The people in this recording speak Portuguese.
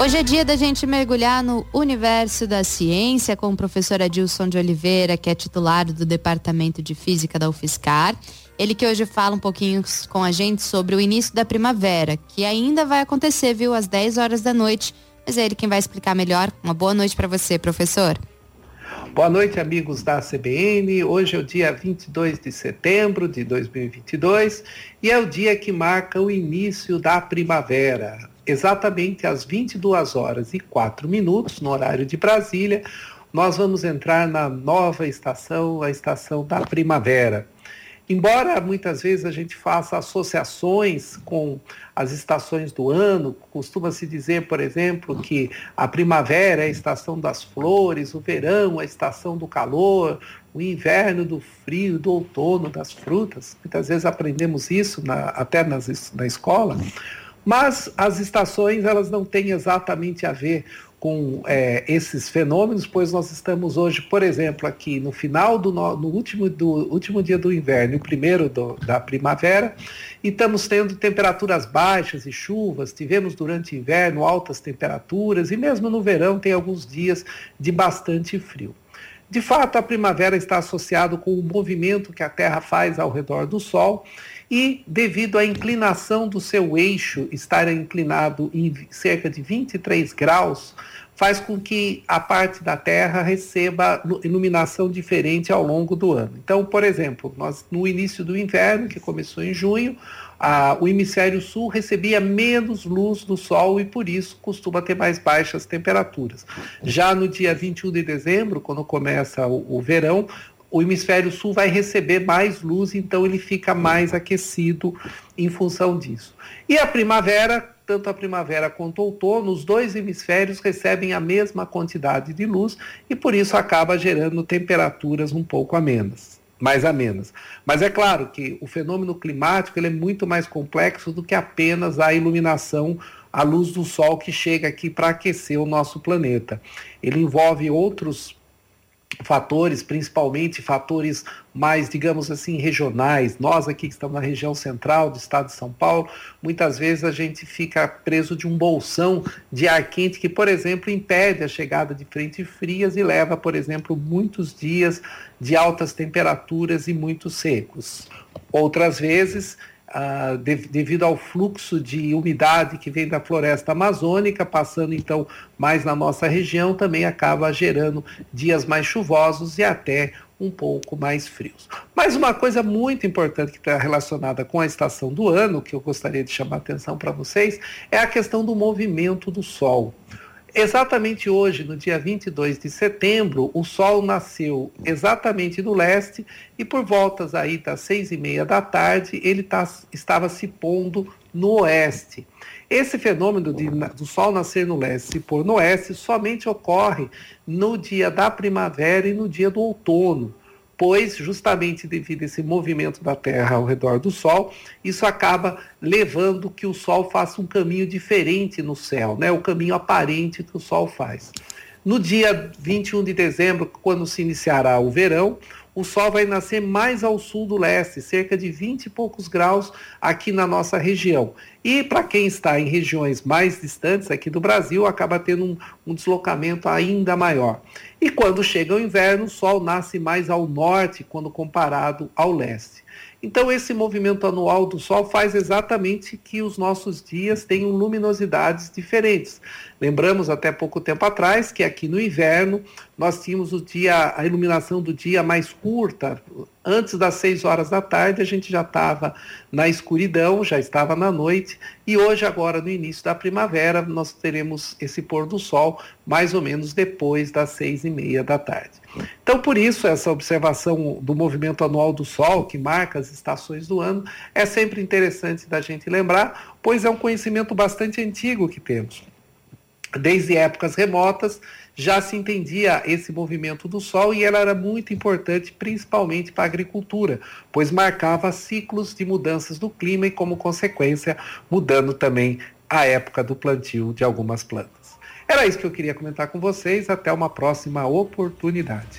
Hoje é dia da gente mergulhar no universo da ciência com o professor Adilson de Oliveira, que é titular do Departamento de Física da UFSCar. Ele que hoje fala um pouquinho com a gente sobre o início da primavera, que ainda vai acontecer, viu, às 10 horas da noite. Mas é ele quem vai explicar melhor. Uma boa noite para você, professor. Boa noite, amigos da CBN. Hoje é o dia 22 de setembro de 2022 e é o dia que marca o início da primavera exatamente às 22 horas e 4 minutos, no horário de Brasília, nós vamos entrar na nova estação, a estação da primavera. Embora muitas vezes a gente faça associações com as estações do ano, costuma-se dizer, por exemplo, que a primavera é a estação das flores, o verão é a estação do calor, o inverno do frio, do outono das frutas. Muitas vezes aprendemos isso na, até nas, na escola. Mas as estações elas não têm exatamente a ver com é, esses fenômenos, pois nós estamos hoje, por exemplo, aqui no final do no, último, do último dia do inverno, o primeiro do, da primavera, e estamos tendo temperaturas baixas e chuvas. Tivemos durante o inverno altas temperaturas e mesmo no verão tem alguns dias de bastante frio. De fato, a primavera está associado com o movimento que a Terra faz ao redor do Sol e devido à inclinação do seu eixo estar inclinado em cerca de 23 graus, faz com que a parte da Terra receba iluminação diferente ao longo do ano. Então, por exemplo, nós no início do inverno, que começou em junho, a, o hemisfério sul recebia menos luz do Sol e por isso costuma ter mais baixas temperaturas. Já no dia 21 de dezembro, quando começa o, o verão, o hemisfério sul vai receber mais luz, então ele fica mais aquecido em função disso. E a primavera, tanto a primavera quanto o outono, os dois hemisférios recebem a mesma quantidade de luz e por isso acaba gerando temperaturas um pouco amenas, mais amenas. Mas é claro que o fenômeno climático ele é muito mais complexo do que apenas a iluminação a luz do sol que chega aqui para aquecer o nosso planeta. Ele envolve outros fatores, principalmente fatores mais, digamos assim, regionais. Nós aqui que estamos na região central do estado de São Paulo, muitas vezes a gente fica preso de um bolsão de ar quente que, por exemplo, impede a chegada de frentes frias e leva, por exemplo, muitos dias de altas temperaturas e muito secos. Outras vezes de, devido ao fluxo de umidade que vem da floresta amazônica, passando então mais na nossa região, também acaba gerando dias mais chuvosos e até um pouco mais frios. Mas uma coisa muito importante que está relacionada com a estação do ano, que eu gostaria de chamar a atenção para vocês, é a questão do movimento do Sol. Exatamente hoje, no dia 22 de setembro, o Sol nasceu exatamente no leste e por voltas aí das seis e meia da tarde ele tá, estava se pondo no oeste. Esse fenômeno de, do Sol nascer no leste e pôr no oeste somente ocorre no dia da primavera e no dia do outono pois, justamente devido a esse movimento da Terra ao redor do Sol, isso acaba levando que o Sol faça um caminho diferente no céu, né? o caminho aparente que o Sol faz. No dia 21 de dezembro, quando se iniciará o verão, o Sol vai nascer mais ao sul do leste, cerca de 20 e poucos graus aqui na nossa região. E para quem está em regiões mais distantes aqui do Brasil, acaba tendo um, um, deslocamento ainda maior. E quando chega o inverno, o Sol nasce mais ao norte quando comparado ao leste. Então, esse movimento anual do Sol faz exatamente que os nossos dias tenham luminosidades diferentes. Lembramos até pouco tempo atrás que aqui no inverno nós tínhamos o dia, a iluminação do dia mais curta. Antes das 6 horas da tarde, a gente já estava na escuridão, já estava na noite, e hoje, agora no início da primavera, nós teremos esse pôr do sol mais ou menos depois das seis e meia da tarde. Então, por isso, essa observação do movimento anual do Sol, que marca as estações do ano, é sempre interessante da gente lembrar, pois é um conhecimento bastante antigo que temos. Desde épocas remotas já se entendia esse movimento do Sol e ela era muito importante, principalmente para a agricultura, pois marcava ciclos de mudanças do clima e, como consequência, mudando também a época do plantio de algumas plantas. Era isso que eu queria comentar com vocês. Até uma próxima oportunidade.